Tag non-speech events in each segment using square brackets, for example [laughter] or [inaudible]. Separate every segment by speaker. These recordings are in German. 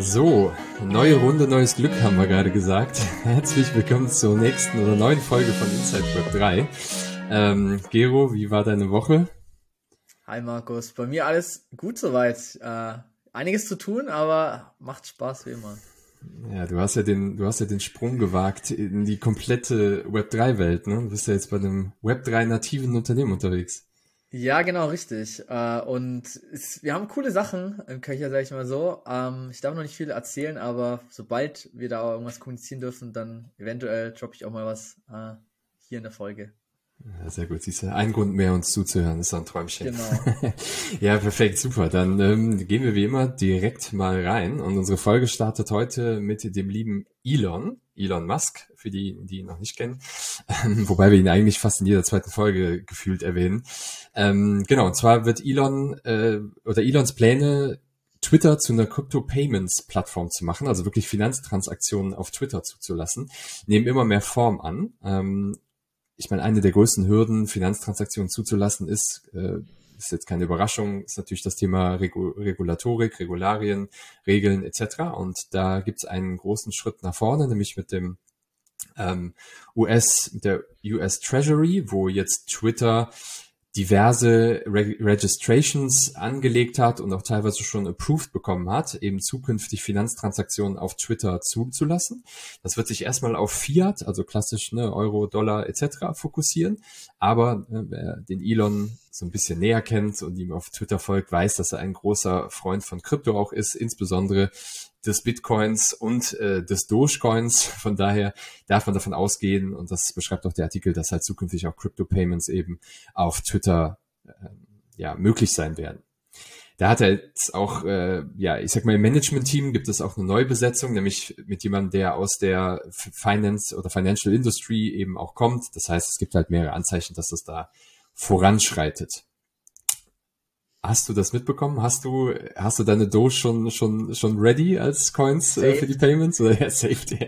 Speaker 1: So, neue Runde, neues Glück haben wir gerade gesagt. [laughs] Herzlich willkommen zur nächsten oder neuen Folge von Inside Web 3. Ähm, Gero, wie war deine Woche?
Speaker 2: Hi Markus, bei mir alles gut soweit. Äh, einiges zu tun, aber macht Spaß wie immer.
Speaker 1: Ja, du hast ja den, du hast ja den Sprung gewagt in die komplette Web3-Welt, ne? Du bist ja jetzt bei einem Web3-nativen Unternehmen unterwegs.
Speaker 2: Ja, genau, richtig. Äh, und es, wir haben coole Sachen im Köcher, sag ich mal so. Ähm, ich darf noch nicht viel erzählen, aber sobald wir da irgendwas kommunizieren dürfen, dann eventuell droppe ich auch mal was äh, hier in der Folge.
Speaker 1: Ja, sehr gut. Siehst du, ein Grund mehr, uns zuzuhören, ist ein Träumchen. Genau. [laughs] ja, perfekt, super. Dann ähm, gehen wir wie immer direkt mal rein. Und unsere Folge startet heute mit dem lieben Elon, Elon Musk, für die, die ihn noch nicht kennen. Ähm, wobei wir ihn eigentlich fast in jeder zweiten Folge gefühlt erwähnen. Ähm, genau, und zwar wird Elon äh, oder Elons Pläne Twitter zu einer Crypto Payments Plattform zu machen, also wirklich Finanztransaktionen auf Twitter zuzulassen, nehmen immer mehr Form an. Ähm, ich meine, eine der größten Hürden, Finanztransaktionen zuzulassen, ist, äh, ist jetzt keine Überraschung, ist natürlich das Thema Regu Regulatorik, Regularien, Regeln etc. Und da gibt es einen großen Schritt nach vorne, nämlich mit dem ähm, US, der US Treasury, wo jetzt Twitter diverse Re Registrations angelegt hat und auch teilweise schon approved bekommen hat, eben zukünftig Finanztransaktionen auf Twitter zuzulassen. Das wird sich erstmal auf Fiat, also klassisch ne, Euro, Dollar etc. fokussieren. Aber ne, wer den Elon so ein bisschen näher kennt und ihm auf Twitter folgt, weiß, dass er ein großer Freund von Krypto auch ist, insbesondere des Bitcoins und äh, des Dogecoins. [laughs] Von daher darf man davon ausgehen, und das beschreibt auch der Artikel, dass halt zukünftig auch Crypto Payments eben auf Twitter äh, ja möglich sein werden. Da hat er jetzt auch, äh, ja, ich sag mal, im Management-Team gibt es auch eine Neubesetzung, nämlich mit jemandem, der aus der Finance oder Financial Industry eben auch kommt. Das heißt, es gibt halt mehrere Anzeichen, dass es da voranschreitet. Hast du das mitbekommen? Hast du, hast du deine Doge schon, schon, schon ready als Coins äh, für die Payments? Oder [laughs] ja, saved?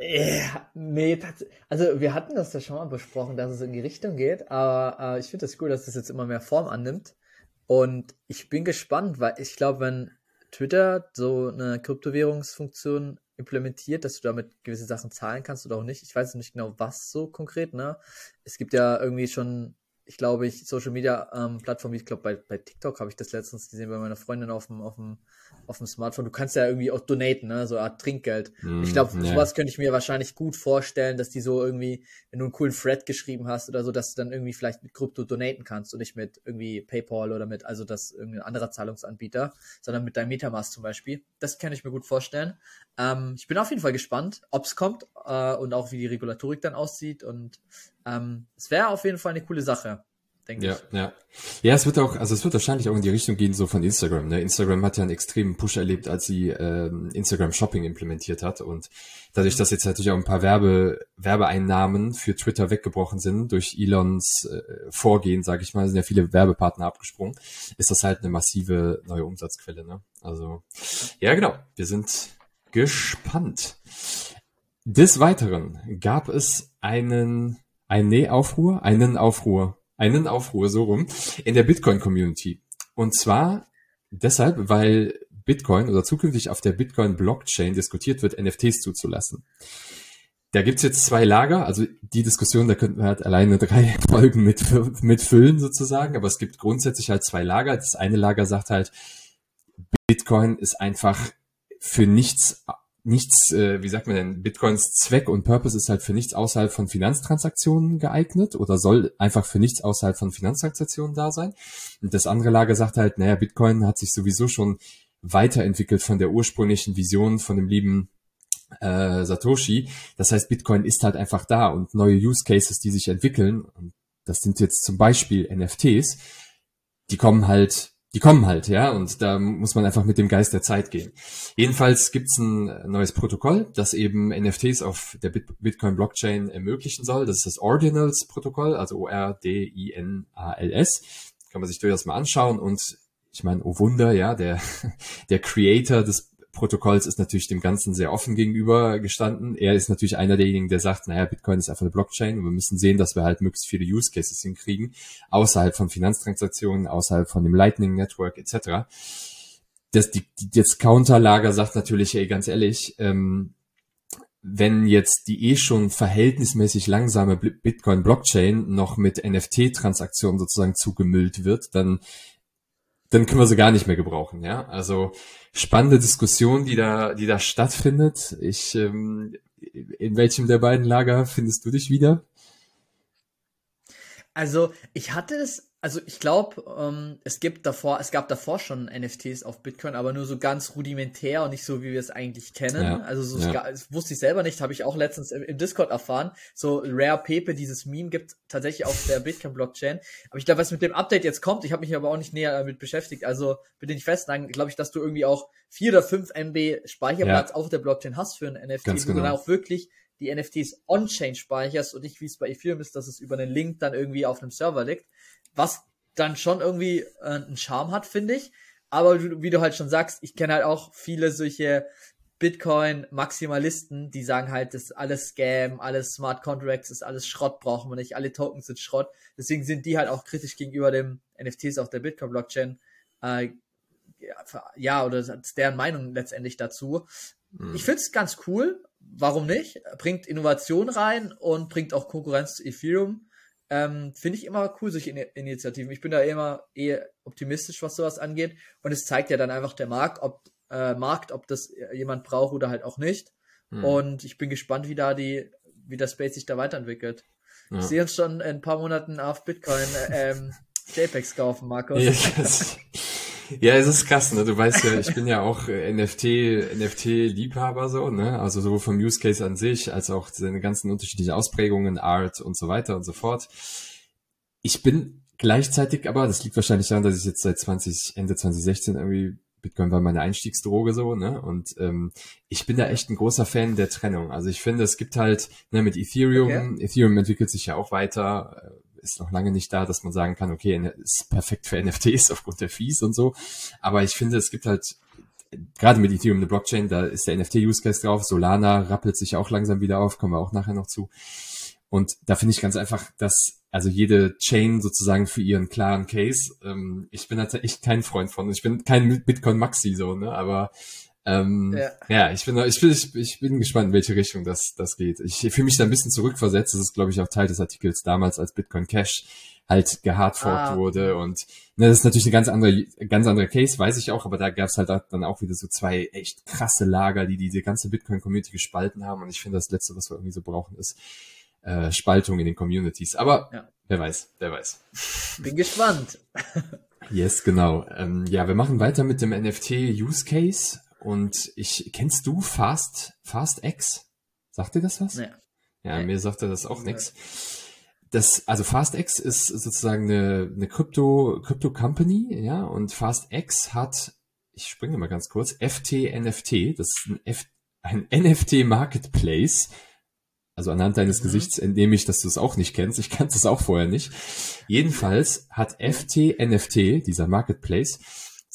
Speaker 2: Ja, nee, also wir hatten das ja schon mal besprochen, dass es in die Richtung geht, aber äh, ich finde das cool, dass das jetzt immer mehr Form annimmt. Und ich bin gespannt, weil ich glaube, wenn Twitter so eine Kryptowährungsfunktion implementiert, dass du damit gewisse Sachen zahlen kannst oder auch nicht. Ich weiß nicht genau, was so konkret, ne? Es gibt ja irgendwie schon ich glaube, ich, Social Media ähm, Plattform, ich glaube, bei, bei TikTok habe ich das letztens gesehen bei meiner Freundin auf dem, auf dem, auf dem Smartphone. Du kannst ja irgendwie auch donaten, ne? so eine Art Trinkgeld. Mm, ich glaube, yeah. sowas könnte ich mir wahrscheinlich gut vorstellen, dass die so irgendwie, wenn du einen coolen Thread geschrieben hast oder so, dass du dann irgendwie vielleicht mit Krypto donaten kannst und nicht mit irgendwie PayPal oder mit, also das irgendein anderer Zahlungsanbieter, sondern mit deinem Metamask zum Beispiel. Das kann ich mir gut vorstellen. Ähm, ich bin auf jeden Fall gespannt, ob es kommt äh, und auch wie die Regulatorik dann aussieht und ähm, es wäre auf jeden Fall eine coole Sache denke
Speaker 1: ja, ich. Ja, ja. es wird auch, also es wird wahrscheinlich auch in die Richtung gehen, so von Instagram. Ne? Instagram hat ja einen extremen Push erlebt, als sie ähm, Instagram Shopping implementiert hat. Und dadurch, dass jetzt natürlich auch ein paar Werbe, Werbeeinnahmen für Twitter weggebrochen sind, durch Elons äh, Vorgehen, sage ich mal, sind ja viele Werbepartner abgesprungen, ist das halt eine massive neue Umsatzquelle. Ne? Also, ja, genau. Wir sind gespannt. Des Weiteren gab es einen, einen Aufruhr, einen Aufruhr einen Aufruhr so rum in der Bitcoin-Community. Und zwar deshalb, weil Bitcoin oder zukünftig auf der Bitcoin-Blockchain diskutiert wird, NFTs zuzulassen. Da gibt's jetzt zwei Lager, also die Diskussion, da könnten wir halt alleine drei [laughs] Folgen mit, mitfüllen sozusagen, aber es gibt grundsätzlich halt zwei Lager. Das eine Lager sagt halt, Bitcoin ist einfach für nichts nichts, äh, wie sagt man denn, Bitcoins Zweck und Purpose ist halt für nichts außerhalb von Finanztransaktionen geeignet oder soll einfach für nichts außerhalb von Finanztransaktionen da sein. Und das andere Lager sagt halt, naja, Bitcoin hat sich sowieso schon weiterentwickelt von der ursprünglichen Vision von dem lieben äh, Satoshi. Das heißt, Bitcoin ist halt einfach da und neue Use Cases, die sich entwickeln, das sind jetzt zum Beispiel NFTs, die kommen halt die kommen halt, ja, und da muss man einfach mit dem Geist der Zeit gehen. Jedenfalls gibt's ein neues Protokoll, das eben NFTs auf der Bitcoin-Blockchain ermöglichen soll. Das ist das Ordinals-Protokoll, also O-R-D-I-N-A-L-S. Kann man sich durchaus mal anschauen und ich meine, oh Wunder, ja, der, [laughs] der Creator des Protokolls ist natürlich dem Ganzen sehr offen gegenüber gestanden. Er ist natürlich einer derjenigen, der sagt, naja, Bitcoin ist einfach eine Blockchain und wir müssen sehen, dass wir halt möglichst viele Use Cases hinkriegen, außerhalb von Finanztransaktionen, außerhalb von dem Lightning Network etc. Das, die, die, das Counterlager sagt natürlich, ey, ganz ehrlich, ähm, wenn jetzt die eh schon verhältnismäßig langsame Bitcoin-Blockchain noch mit NFT-Transaktionen sozusagen zugemüllt wird, dann dann können wir sie gar nicht mehr gebrauchen, ja. Also spannende Diskussion, die da, die da stattfindet. Ich, ähm, in welchem der beiden Lager findest du dich wieder?
Speaker 2: Also ich hatte es also ich glaube, ähm, es gibt davor, es gab davor schon NFTs auf Bitcoin, aber nur so ganz rudimentär und nicht so, wie wir es eigentlich kennen. Ja, also so ja. das wusste ich selber nicht, habe ich auch letztens im, im, Discord erfahren. So Rare Pepe, dieses Meme gibt tatsächlich auf der Bitcoin-Blockchain. Aber ich glaube, was mit dem Update jetzt kommt, ich habe mich aber auch nicht näher damit beschäftigt. Also bitte nicht festnageln, glaube ich, dass du irgendwie auch vier oder fünf MB Speicherplatz ja. auf der Blockchain hast für ein NFT, ganz wo genau. du dann auch wirklich die NFTs on-chain speicherst und nicht wie es bei Ethereum ist, dass es über einen Link dann irgendwie auf einem Server liegt was dann schon irgendwie äh, einen Charme hat, finde ich. Aber wie du halt schon sagst, ich kenne halt auch viele solche Bitcoin-Maximalisten, die sagen halt, das ist alles Scam, alles Smart Contracts, ist alles Schrott, brauchen wir nicht, alle Tokens sind Schrott. Deswegen sind die halt auch kritisch gegenüber dem NFTs auf der Bitcoin-Blockchain. Äh, ja, oder deren Meinung letztendlich dazu. Mhm. Ich finde es ganz cool. Warum nicht? Bringt Innovation rein und bringt auch Konkurrenz zu Ethereum. Ähm, Finde ich immer cool, solche Initiativen. Ich bin da immer eher optimistisch, was sowas angeht. Und es zeigt ja dann einfach der Markt, ob, äh, Markt, ob das jemand braucht oder halt auch nicht. Hm. Und ich bin gespannt, wie da die, wie das Space sich da weiterentwickelt. Ja. Ich sehe uns schon in ein paar Monaten auf Bitcoin äh, ähm, [laughs] JPEGs kaufen, Markus.
Speaker 1: Yes. Ja, es ist krass, ne? Du weißt ja, ich bin ja auch äh, NFT, NFT-Liebhaber so, ne? Also sowohl vom Use Case an sich, als auch seine ganzen unterschiedlichen Ausprägungen, Art und so weiter und so fort. Ich bin gleichzeitig aber, das liegt wahrscheinlich daran, dass ich jetzt seit 20, Ende 2016 irgendwie Bitcoin war meine Einstiegsdroge so, ne? Und ähm, ich bin da echt ein großer Fan der Trennung. Also ich finde, es gibt halt, ne, mit Ethereum, okay. Ethereum entwickelt sich ja auch weiter, ist noch lange nicht da, dass man sagen kann, okay, ist perfekt für NFTs aufgrund der Fees und so. Aber ich finde, es gibt halt gerade mit Ethereum eine Blockchain, da ist der NFT-Use Case drauf. Solana rappelt sich auch langsam wieder auf, kommen wir auch nachher noch zu. Und da finde ich ganz einfach, dass also jede Chain sozusagen für ihren klaren Case. Ähm, ich bin halt echt kein Freund von. Ich bin kein Bitcoin Maxi so, ne? Aber ähm, ja. ja, ich bin, ich bin, ich, bin gespannt, in welche Richtung das, das geht. Ich fühle mich da ein bisschen zurückversetzt. Das ist, glaube ich, auch Teil des Artikels damals, als Bitcoin Cash halt gehardforkt ah. wurde. Und ne, das ist natürlich eine ganz andere, ganz andere Case, weiß ich auch, aber da gab es halt dann auch wieder so zwei echt krasse Lager, die diese ganze Bitcoin-Community gespalten haben. Und ich finde, das Letzte, was wir irgendwie so brauchen, ist äh, Spaltung in den Communities. Aber ja. wer weiß, wer weiß.
Speaker 2: Bin gespannt.
Speaker 1: Yes, genau. Ähm, ja, wir machen weiter mit dem NFT Use Case. Und ich, kennst du Fast, FastX? Sagt dir das was? Nee. Ja, nee. mir sagt er das auch nee. nix. Das, also FastX ist sozusagen eine, eine Crypto, Crypto Company, ja, und FastX hat, ich springe mal ganz kurz, FTNFT, das ist ein, F, ein [laughs] NFT Marketplace. Also anhand deines mhm. Gesichts entnehme ich, dass du es auch nicht kennst. Ich kannte es auch vorher nicht. Jedenfalls hat FTNFT, dieser Marketplace,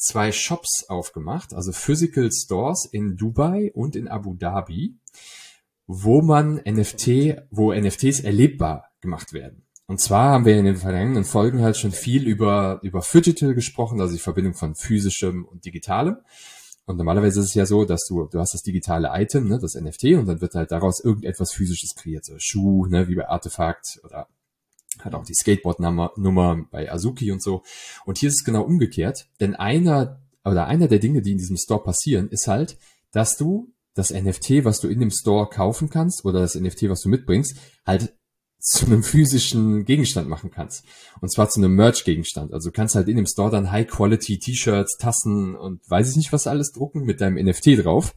Speaker 1: zwei Shops aufgemacht, also Physical Stores in Dubai und in Abu Dhabi, wo man NFT, wo NFTs erlebbar gemacht werden. Und zwar haben wir in den vergangenen Folgen halt schon viel über, über Phygital gesprochen, also die Verbindung von physischem und digitalem. Und normalerweise ist es ja so, dass du, du hast das digitale Item, ne, das NFT, und dann wird halt daraus irgendetwas physisches kreiert, so Schuh, ne, wie bei Artefakt oder hat auch die Skateboard-Nummer bei Azuki und so. Und hier ist es genau umgekehrt, denn einer oder einer der Dinge, die in diesem Store passieren, ist halt, dass du das NFT, was du in dem Store kaufen kannst oder das NFT, was du mitbringst, halt zu einem physischen Gegenstand machen kannst. Und zwar zu einem Merch-Gegenstand. Also kannst halt in dem Store dann High-Quality T-Shirts, Tassen und weiß ich nicht was alles drucken mit deinem NFT drauf.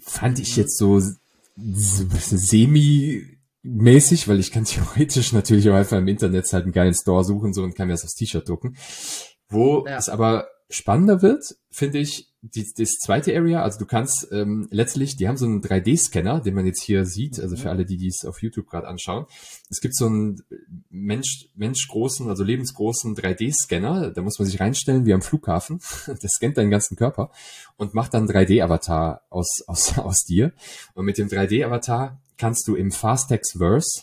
Speaker 1: Fand ich jetzt so semi mäßig, weil ich kann [laughs] theoretisch natürlich auch einfach im Internet halt einen geilen Store suchen so und kann mir das aufs T-Shirt drucken. Wo ja. es aber spannender wird, finde ich, die, das zweite Area, also du kannst ähm, letztlich, die haben so einen 3D-Scanner, den man jetzt hier sieht, also für mhm. alle, die dies auf YouTube gerade anschauen. Es gibt so einen Mensch, menschgroßen, also lebensgroßen 3D-Scanner, da muss man sich reinstellen wie am Flughafen. [laughs] Der scannt deinen ganzen Körper und macht dann 3D-Avatar aus, aus, [laughs] aus dir. Und mit dem 3D-Avatar kannst du im Fastex-Verse,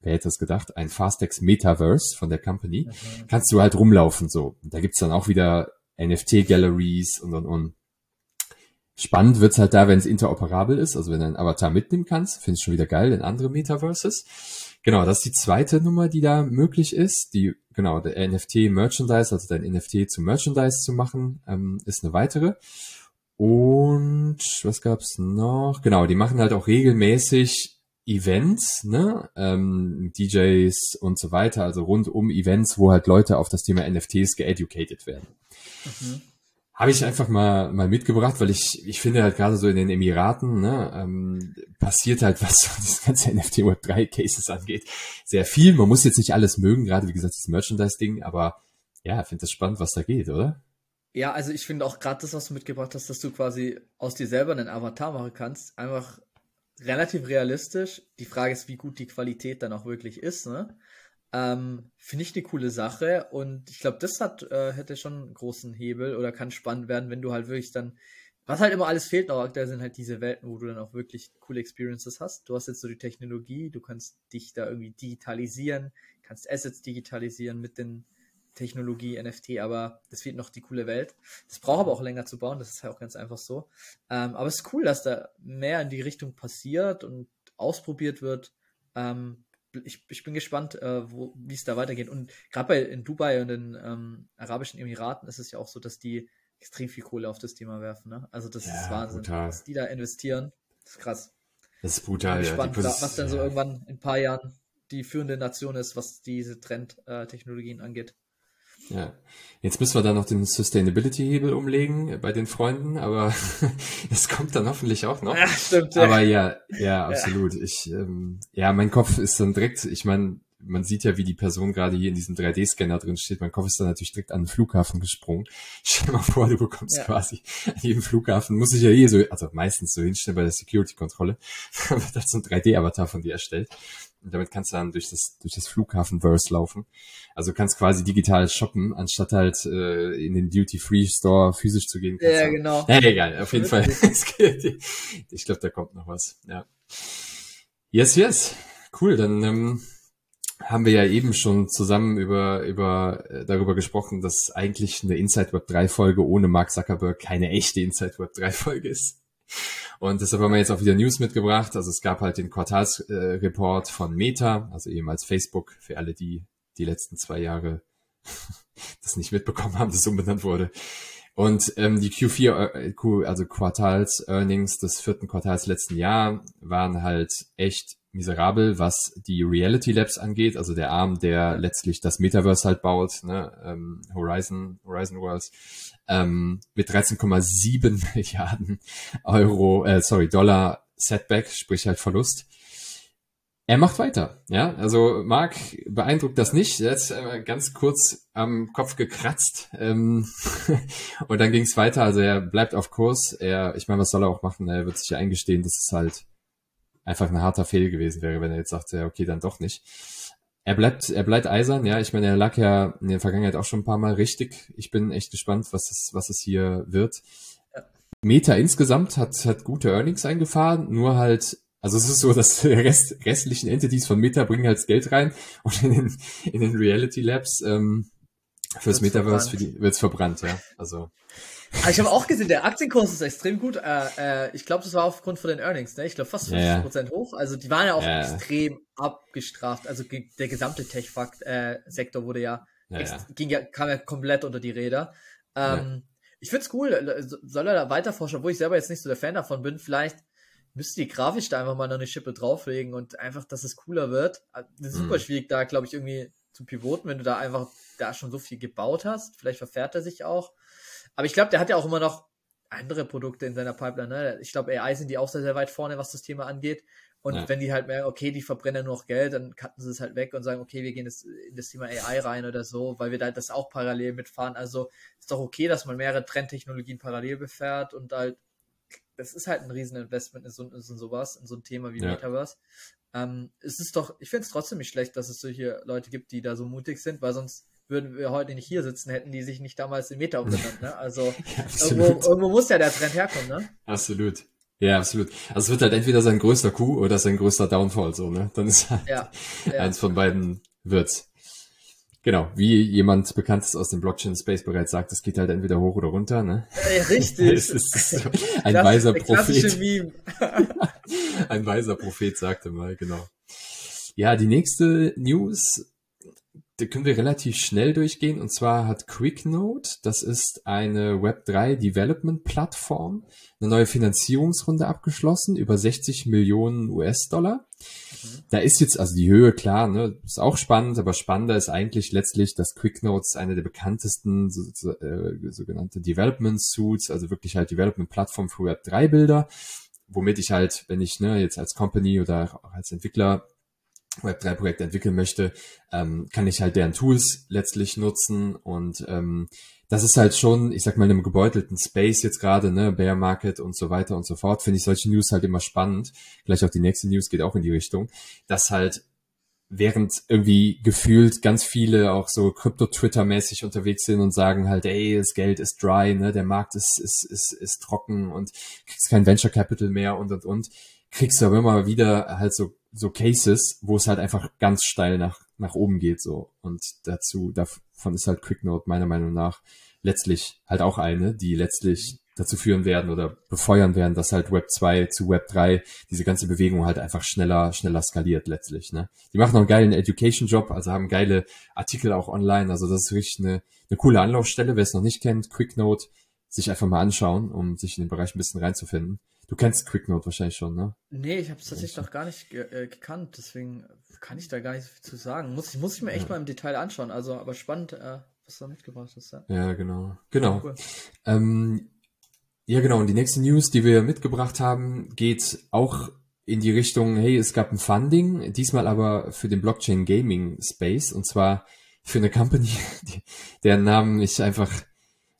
Speaker 1: wer hätte das gedacht, ein Fastex Metaverse von der Company, mhm. kannst du halt rumlaufen so. Da gibt's dann auch wieder NFT-Galleries und und und. Spannend wird's halt da, wenn es interoperabel ist, also wenn du einen Avatar mitnehmen kannst, finde ich schon wieder geil in andere Metaverses. Genau, das ist die zweite Nummer, die da möglich ist. Die, genau, der NFT Merchandise, also dein NFT zu Merchandise zu machen, ähm, ist eine weitere. Und was gab's noch? Genau, die machen halt auch regelmäßig Events, ne, ähm, DJs und so weiter, also rund um Events, wo halt Leute auf das Thema NFTs geeducated werden. Mhm. Habe ich einfach mal mal mitgebracht, weil ich ich finde halt gerade so in den Emiraten ne, ähm, passiert halt [laughs] was das ganze NFT Web 3 Cases angeht sehr viel. Man muss jetzt nicht alles mögen, gerade wie gesagt das Merchandise Ding, aber ja, finde das spannend, was da geht, oder?
Speaker 2: Ja, also ich finde auch gerade das, was du mitgebracht hast, dass du quasi aus dir selber einen Avatar machen kannst, einfach relativ realistisch. Die Frage ist, wie gut die Qualität dann auch wirklich ist. Ne? Ähm, Finde ich eine coole Sache und ich glaube, das hat, äh, hätte schon einen großen Hebel oder kann spannend werden, wenn du halt wirklich dann, was halt immer alles fehlt noch aktuell sind halt diese Welten, wo du dann auch wirklich coole Experiences hast. Du hast jetzt so die Technologie, du kannst dich da irgendwie digitalisieren, kannst Assets digitalisieren mit den Technologie, NFT, aber es fehlt noch die coole Welt. Das braucht aber auch länger zu bauen, das ist halt auch ganz einfach so. Ähm, aber es ist cool, dass da mehr in die Richtung passiert und ausprobiert wird. Ähm, ich, ich bin gespannt, äh, wie es da weitergeht. Und gerade in Dubai und den ähm, Arabischen Emiraten ist es ja auch so, dass die extrem viel Kohle auf das Thema werfen. Ne? Also das ja, ist Wahnsinn, brutal. was die da investieren. Das ist krass.
Speaker 1: Das ist brutal,
Speaker 2: ich bin gespannt, ja. was dann so irgendwann in ein paar Jahren die führende Nation ist, was diese Trendtechnologien äh, angeht.
Speaker 1: Ja. Jetzt müssen wir da noch den Sustainability-Hebel umlegen bei den Freunden, aber [laughs] das kommt dann hoffentlich auch noch. Ja, stimmt. Ja. Aber ja, ja, absolut. Ja. Ich, ähm, ja, mein Kopf ist dann direkt, ich meine, man sieht ja, wie die Person gerade hier in diesem 3D-Scanner drin steht. Mein Kopf ist dann natürlich direkt an den Flughafen gesprungen. [laughs] Stell dir mal vor, du bekommst ja. quasi an jedem Flughafen, muss ich ja eh so, also meistens so hinstellen bei der Security-Kontrolle, [laughs] wird da so ein 3D-Avatar von dir erstellt. Und damit kannst du dann durch das, durch das Flughafen-Verse laufen. Also kannst quasi digital shoppen, anstatt halt äh, in den Duty-Free-Store physisch zu gehen.
Speaker 2: Ja, ja genau.
Speaker 1: Ja, egal, auf jeden Fall. [laughs] ich glaube, da kommt noch was. Ja. Yes, yes. Cool, dann ähm, haben wir ja eben schon zusammen über, über äh, darüber gesprochen, dass eigentlich eine Inside Web 3 Folge ohne Mark Zuckerberg keine echte Inside Web 3 Folge ist. Und deshalb haben wir jetzt auch wieder News mitgebracht. Also es gab halt den Quartalsreport äh, von Meta, also ehemals Facebook, für alle, die die letzten zwei Jahre [laughs] das nicht mitbekommen haben, dass umbenannt wurde. Und ähm, die Q4, äh, also Quartals-Earnings des vierten Quartals letzten Jahr waren halt echt miserabel, was die Reality Labs angeht, also der Arm, der letztlich das Metaverse halt baut, ne, ähm, Horizon, Horizon Worlds, ähm, mit 13,7 [laughs] Milliarden Euro, äh, sorry, Dollar Setback, sprich halt Verlust. Er macht weiter, ja. Also Marc beeindruckt das nicht. Er ist äh, ganz kurz am Kopf gekratzt ähm, [laughs] und dann ging es weiter. Also er bleibt auf Kurs. Er, ich meine, was soll er auch machen? Er wird sich ja eingestehen, dass es halt einfach ein harter Fehl gewesen wäre, wenn er jetzt sagt, ja, okay, dann doch nicht. Er bleibt, er bleibt eisern, ja. Ich meine, er lag ja in der Vergangenheit auch schon ein paar Mal richtig. Ich bin echt gespannt, was es, was es hier wird. Meta insgesamt hat, hat gute Earnings eingefahren, nur halt, also es ist so, dass die [laughs] Rest, restlichen Entities von Meta bringen halt Geld rein und in den, in den Reality Labs ähm, fürs Metaverse für die, wird's verbrannt, ja. Also
Speaker 2: aber ich habe auch gesehen, der Aktienkurs ist extrem gut. Äh, äh, ich glaube, das war aufgrund von den Earnings, ne? Ich glaube fast 50 Prozent hoch. Also die waren ja auch ja. extrem abgestraft. Also der gesamte Tech-Sektor äh, wurde ja, ja, ging ja, kam ja komplett unter die Räder. Ähm, ich find's cool. Äh, soll er da weiter forschen, wo ich selber jetzt nicht so der Fan davon bin. Vielleicht müsste die grafisch da einfach mal noch eine Schippe drauflegen und einfach, dass es cooler wird. Das äh, ist super mhm. schwierig, da glaube ich irgendwie zu pivoten, wenn du da einfach da schon so viel gebaut hast. Vielleicht verfährt er sich auch. Aber ich glaube, der hat ja auch immer noch andere Produkte in seiner Pipeline. Ne? Ich glaube, AI sind die auch sehr, sehr weit vorne, was das Thema angeht. Und ja. wenn die halt merken, okay, die verbrennen nur noch Geld, dann cutten sie es halt weg und sagen, okay, wir gehen jetzt in das Thema AI rein oder so, weil wir da das auch parallel mitfahren. Also ist doch okay, dass man mehrere Trendtechnologien parallel befährt und halt, das ist halt ein Rieseninvestment in, so, in sowas, in so ein Thema wie ja. Metaverse. Ähm, es ist doch, ich finde es trotzdem nicht schlecht, dass es solche Leute gibt, die da so mutig sind, weil sonst würden wir heute nicht hier sitzen, hätten die sich nicht damals in Meta umbenannt, ne? Also [laughs] ja, irgendwo, irgendwo muss ja der Trend herkommen, ne?
Speaker 1: Absolut. Ja, absolut. Also es wird halt entweder sein größter Coup oder sein größter Downfall, so, ne? Dann ist halt ja, ja. eins von beiden wird's. Genau, wie jemand Bekanntes aus dem Blockchain-Space bereits sagt, es geht halt entweder hoch oder runter, ne?
Speaker 2: Ja, richtig. [laughs]
Speaker 1: es ist so ein [laughs] das weiser Prophet. Meme. [laughs] ein weiser Prophet sagte mal, genau. Ja, die nächste News da können wir relativ schnell durchgehen. Und zwar hat QuickNote, das ist eine Web3 Development Plattform, eine neue Finanzierungsrunde abgeschlossen über 60 Millionen US-Dollar. Da ist jetzt also die Höhe klar, ne, ist auch spannend, aber spannender ist eigentlich letztlich, dass QuickNotes eine der bekanntesten so, so, äh, sogenannte Development Suits, also wirklich halt Development Plattform für Web3 Bilder, womit ich halt, wenn ich ne, jetzt als Company oder auch als Entwickler Web3-Projekte entwickeln möchte, ähm, kann ich halt deren Tools letztlich nutzen und ähm, das ist halt schon, ich sag mal, in einem gebeutelten Space jetzt gerade, ne, Bear Market und so weiter und so fort, finde ich solche News halt immer spannend. Gleich auch die nächste News geht auch in die Richtung, dass halt während irgendwie gefühlt ganz viele auch so Krypto-Twitter-mäßig unterwegs sind und sagen halt, ey, das Geld ist dry, ne, der Markt ist, ist, ist, ist trocken und kriegst kein Venture Capital mehr und und und, kriegst du aber immer wieder halt so so Cases, wo es halt einfach ganz steil nach, nach oben geht, so. Und dazu, davon ist halt QuickNote meiner Meinung nach letztlich halt auch eine, die letztlich dazu führen werden oder befeuern werden, dass halt Web 2 zu Web 3 diese ganze Bewegung halt einfach schneller, schneller skaliert letztlich, ne. Die machen auch einen geilen Education-Job, also haben geile Artikel auch online, also das ist richtig eine, eine coole Anlaufstelle, wer es noch nicht kennt, QuickNote, sich einfach mal anschauen, um sich in den Bereich ein bisschen reinzufinden. Du kennst QuickNote wahrscheinlich schon, ne?
Speaker 2: Nee, ich habe es tatsächlich noch gar nicht ge äh, gekannt, deswegen kann ich da gar nicht so viel zu sagen. Muss ich, muss ich mir echt ja. mal im Detail anschauen. Also, aber spannend, äh, was du da mitgebracht hast. Ja,
Speaker 1: ja genau. Genau. Cool. Ähm, ja, genau. Und die nächste News, die wir mitgebracht haben, geht auch in die Richtung, hey, es gab ein Funding, diesmal aber für den Blockchain Gaming Space und zwar für eine Company, [laughs] die, deren Namen ich einfach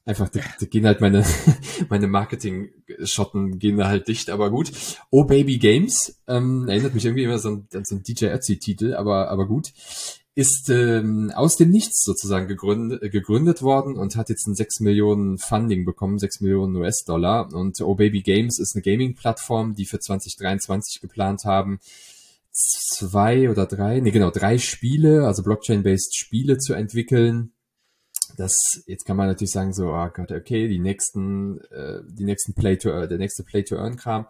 Speaker 1: einfach, da, da gehen halt meine, [laughs] meine Marketing-Schotten gehen da halt dicht, aber gut. Oh Baby Games, ähm, erinnert mich irgendwie immer so an, an so ein DJ Ötzi-Titel, aber, aber gut. Ist ähm, aus dem Nichts sozusagen gegründet, gegründet worden und hat jetzt ein 6 Millionen Funding bekommen, 6 Millionen US-Dollar. Und Oh Baby Games ist eine Gaming-Plattform, die für 2023 geplant haben, zwei oder drei, nee genau, drei Spiele, also Blockchain-based Spiele zu entwickeln das, jetzt kann man natürlich sagen so, oh Gott, okay, die nächsten, äh, die nächsten Play to, äh, der nächste Play to Earn Kram.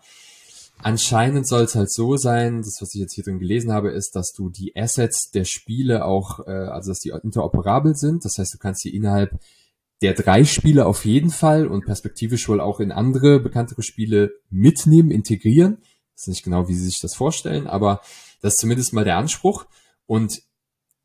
Speaker 1: Anscheinend soll es halt so sein, das, was ich jetzt hier drin gelesen habe, ist, dass du die Assets der Spiele auch, äh, also dass die interoperabel sind. Das heißt, du kannst die innerhalb der drei Spiele auf jeden Fall und perspektivisch wohl auch in andere bekanntere Spiele mitnehmen, integrieren. Das ist nicht genau, wie sie sich das vorstellen, aber das ist zumindest mal der Anspruch. Und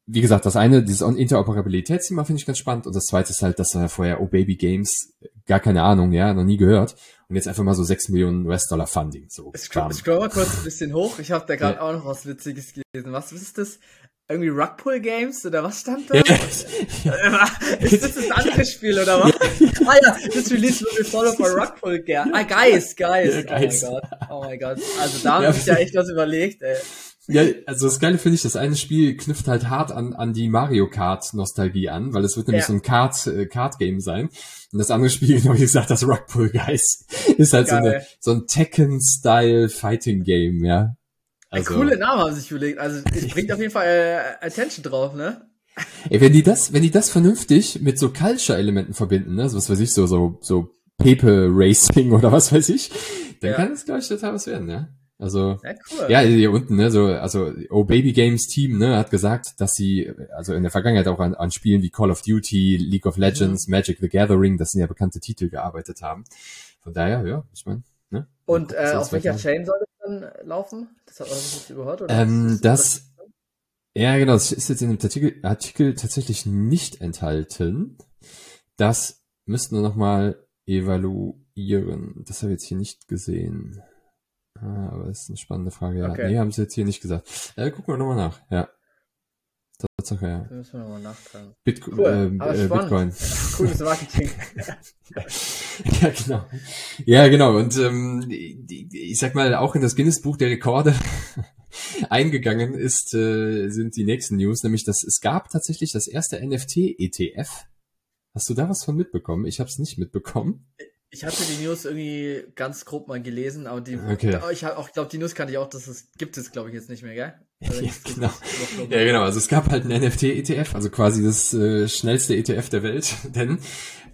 Speaker 1: wie gesagt, das eine, dieses Interoperabilitätsthema finde ich ganz spannend und das zweite ist halt, dass er vorher Oh Baby Games gar keine Ahnung, ja, noch nie gehört und jetzt einfach mal so 6 Millionen US-Dollar Funding. So,
Speaker 2: ich scroll, ich scroll mal kurz ein bisschen hoch, ich habe da gerade ja. auch noch was Witziges gelesen. Was ist das? Irgendwie Rugpool Games oder was stand da? Ja. ist das das andere Spiel oder was? ah ja, this release will be followed by Rugpool Games. Ah, Geist, Geist. Ja, Geist. Oh mein Gott, oh mein Gott. Also da habe ich ja echt was überlegt, ey.
Speaker 1: Ja, also das Geile finde ich, das eine Spiel knüpft halt hart an, an die Mario Kart Nostalgie an, weil es wird nämlich ja. so ein Kart, äh, Kart Game sein. Und das andere Spiel, genau [laughs] wie gesagt, das Rockpool Guys, ist halt so, eine, so ein Tekken-Style Fighting Game, ja.
Speaker 2: Also, ein coole Name haben sich überlegt. Also, es [laughs] bringt auf jeden Fall äh, Attention drauf, ne?
Speaker 1: Ey, wenn die das, wenn die das vernünftig mit so Culture-Elementen verbinden, ne, so was weiß ich, so, so, so Paper Racing [laughs] oder was weiß ich, dann ja. kann das, glaube ich, total was werden, ja. Also ja, cool. ja, hier unten, ne, so, also Oh Baby Games Team, ne, hat gesagt, dass sie, also in der Vergangenheit auch an, an Spielen wie Call of Duty, League of Legends, mhm. Magic the Gathering, das sind ja bekannte Titel gearbeitet haben. Von daher, ja, ich meine, ne?
Speaker 2: Und äh, auf welcher Chain soll das dann laufen? Das hat man jetzt überhört,
Speaker 1: oder? Ähm, das, ja, genau, das ist jetzt in dem Artikel, Artikel tatsächlich nicht enthalten. Das müssten wir nochmal evaluieren. Das habe ich jetzt hier nicht gesehen. Ah, aber das ist eine spannende Frage, ja. Okay. Nee, haben sie jetzt hier nicht gesagt. Äh, gucken wir nochmal nach, ja. Tatsache, ja.
Speaker 2: Da müssen wir nochmal nachfragen.
Speaker 1: Bitco cool, äh, äh, Bitcoin. [laughs]
Speaker 2: Cooles Marketing. [laughs]
Speaker 1: ja, genau. Ja, genau. Und ähm, ich sag mal, auch in das Guinness-Buch der Rekorde [laughs] eingegangen ist, äh, sind die nächsten News, nämlich dass es gab tatsächlich das erste NFT-ETF. Hast du da was von mitbekommen? Ich habe es nicht mitbekommen.
Speaker 2: Ich hatte die News irgendwie ganz grob mal gelesen, aber die,
Speaker 1: okay.
Speaker 2: ich auch, glaube, die News kannte ich auch, dass es gibt es, glaube ich, jetzt nicht mehr, gell? [laughs]
Speaker 1: ja, genau. ja, genau. Also es gab halt einen NFT-ETF, also quasi das äh, schnellste ETF der Welt, [laughs] denn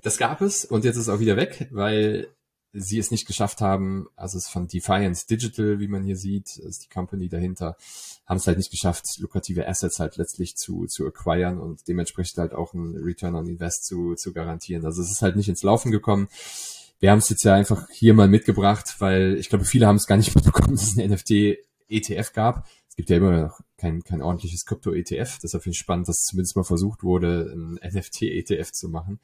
Speaker 1: das gab es und jetzt ist es auch wieder weg, weil sie es nicht geschafft haben, also es von Defiance Digital, wie man hier sieht, ist die Company dahinter, haben es halt nicht geschafft, lukrative Assets halt letztlich zu, zu acquiren und dementsprechend halt auch ein Return on Invest zu, zu garantieren. Also es ist halt nicht ins Laufen gekommen. Wir haben es jetzt ja einfach hier mal mitgebracht, weil ich glaube, viele haben es gar nicht [laughs] mitbekommen, dass es ein NFT-ETF gab. Es gibt ja immer noch kein, kein ordentliches Krypto-ETF. Deshalb finde ich spannend, dass zumindest mal versucht wurde, ein NFT-ETF zu machen.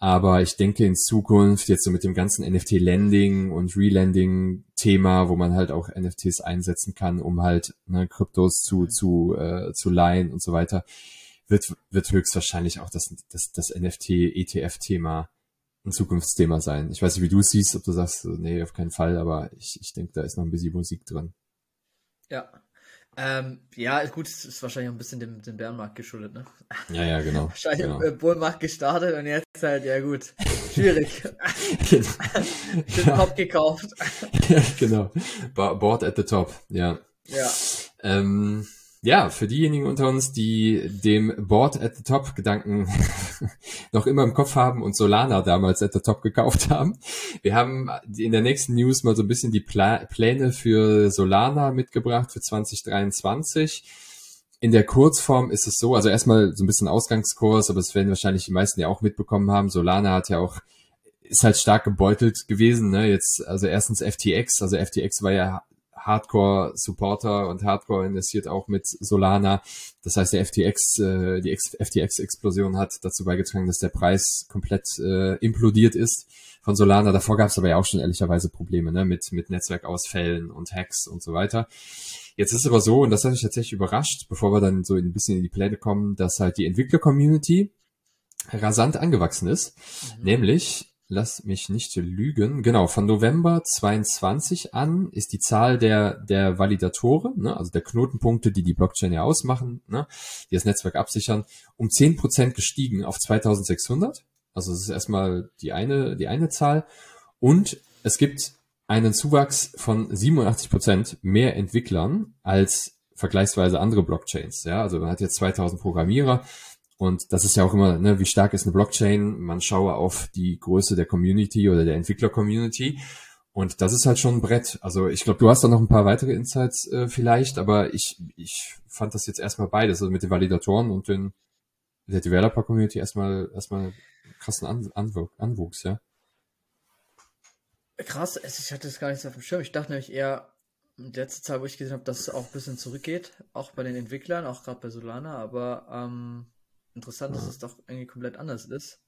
Speaker 1: Aber ich denke in Zukunft jetzt so mit dem ganzen NFT-Lending und Relending-Thema, wo man halt auch NFTs einsetzen kann, um halt ne, Kryptos zu, zu, äh, zu leihen und so weiter, wird, wird höchstwahrscheinlich auch das, das, das NFT-ETF-Thema ein Zukunftsthema sein. Ich weiß nicht, wie du es siehst, ob du sagst, nee, auf keinen Fall, aber ich, ich denke, da ist noch ein bisschen Musik drin.
Speaker 2: Ja, ähm, ja, gut, es ist wahrscheinlich auch ein bisschen dem, dem Bärenmarkt geschuldet, ne?
Speaker 1: Ja, ja, genau. [laughs]
Speaker 2: wahrscheinlich
Speaker 1: genau.
Speaker 2: im Bullmarkt gestartet und jetzt halt, ja gut, schwierig. [laughs] genau. [laughs] Den ja. Top gekauft.
Speaker 1: ja, genau. Board at the top, ja.
Speaker 2: Ja.
Speaker 1: Ähm, ja, für diejenigen unter uns, die dem Board at the Top Gedanken [laughs] noch immer im Kopf haben und Solana damals at the Top gekauft haben. Wir haben in der nächsten News mal so ein bisschen die Pla Pläne für Solana mitgebracht für 2023. In der Kurzform ist es so, also erstmal so ein bisschen Ausgangskurs, aber das werden wahrscheinlich die meisten ja auch mitbekommen haben. Solana hat ja auch ist halt stark gebeutelt gewesen, ne? Jetzt, also erstens FTX, also FTX war ja Hardcore-Supporter und Hardcore investiert auch mit Solana. Das heißt, der FTX, äh, die FTX-Explosion hat dazu beigetragen, dass der Preis komplett äh, implodiert ist von Solana. Davor gab es aber ja auch schon ehrlicherweise Probleme ne? mit, mit Netzwerkausfällen und Hacks und so weiter. Jetzt ist aber so, und das hat mich tatsächlich überrascht, bevor wir dann so ein bisschen in die Pläne kommen, dass halt die Entwickler-Community rasant angewachsen ist. Mhm. Nämlich lass mich nicht lügen, genau, von November 22 an ist die Zahl der, der Validatoren, ne, also der Knotenpunkte, die die Blockchain ja ausmachen, ne, die das Netzwerk absichern, um 10% gestiegen auf 2600. Also das ist erstmal die eine, die eine Zahl. Und es gibt einen Zuwachs von 87% mehr Entwicklern als vergleichsweise andere Blockchains. Ja, also man hat jetzt 2000 Programmierer und das ist ja auch immer, ne, wie stark ist eine Blockchain? Man schaue auf die Größe der Community oder der Entwickler-Community. Und das ist halt schon ein Brett. Also ich glaube, du hast da noch ein paar weitere Insights äh, vielleicht, aber ich, ich fand das jetzt erstmal beides, also mit den Validatoren und den, der Developer-Community erstmal erstmal krassen An Anwuchs, Anwuchs, ja.
Speaker 2: Krass, ich hatte das gar nicht so auf dem Schirm. Ich dachte nämlich eher, in letzter Zeit, wo ich gesehen habe, dass es auch ein bisschen zurückgeht, auch bei den Entwicklern, auch gerade bei Solana, aber ähm, Interessant, ja. dass es doch irgendwie komplett anders ist.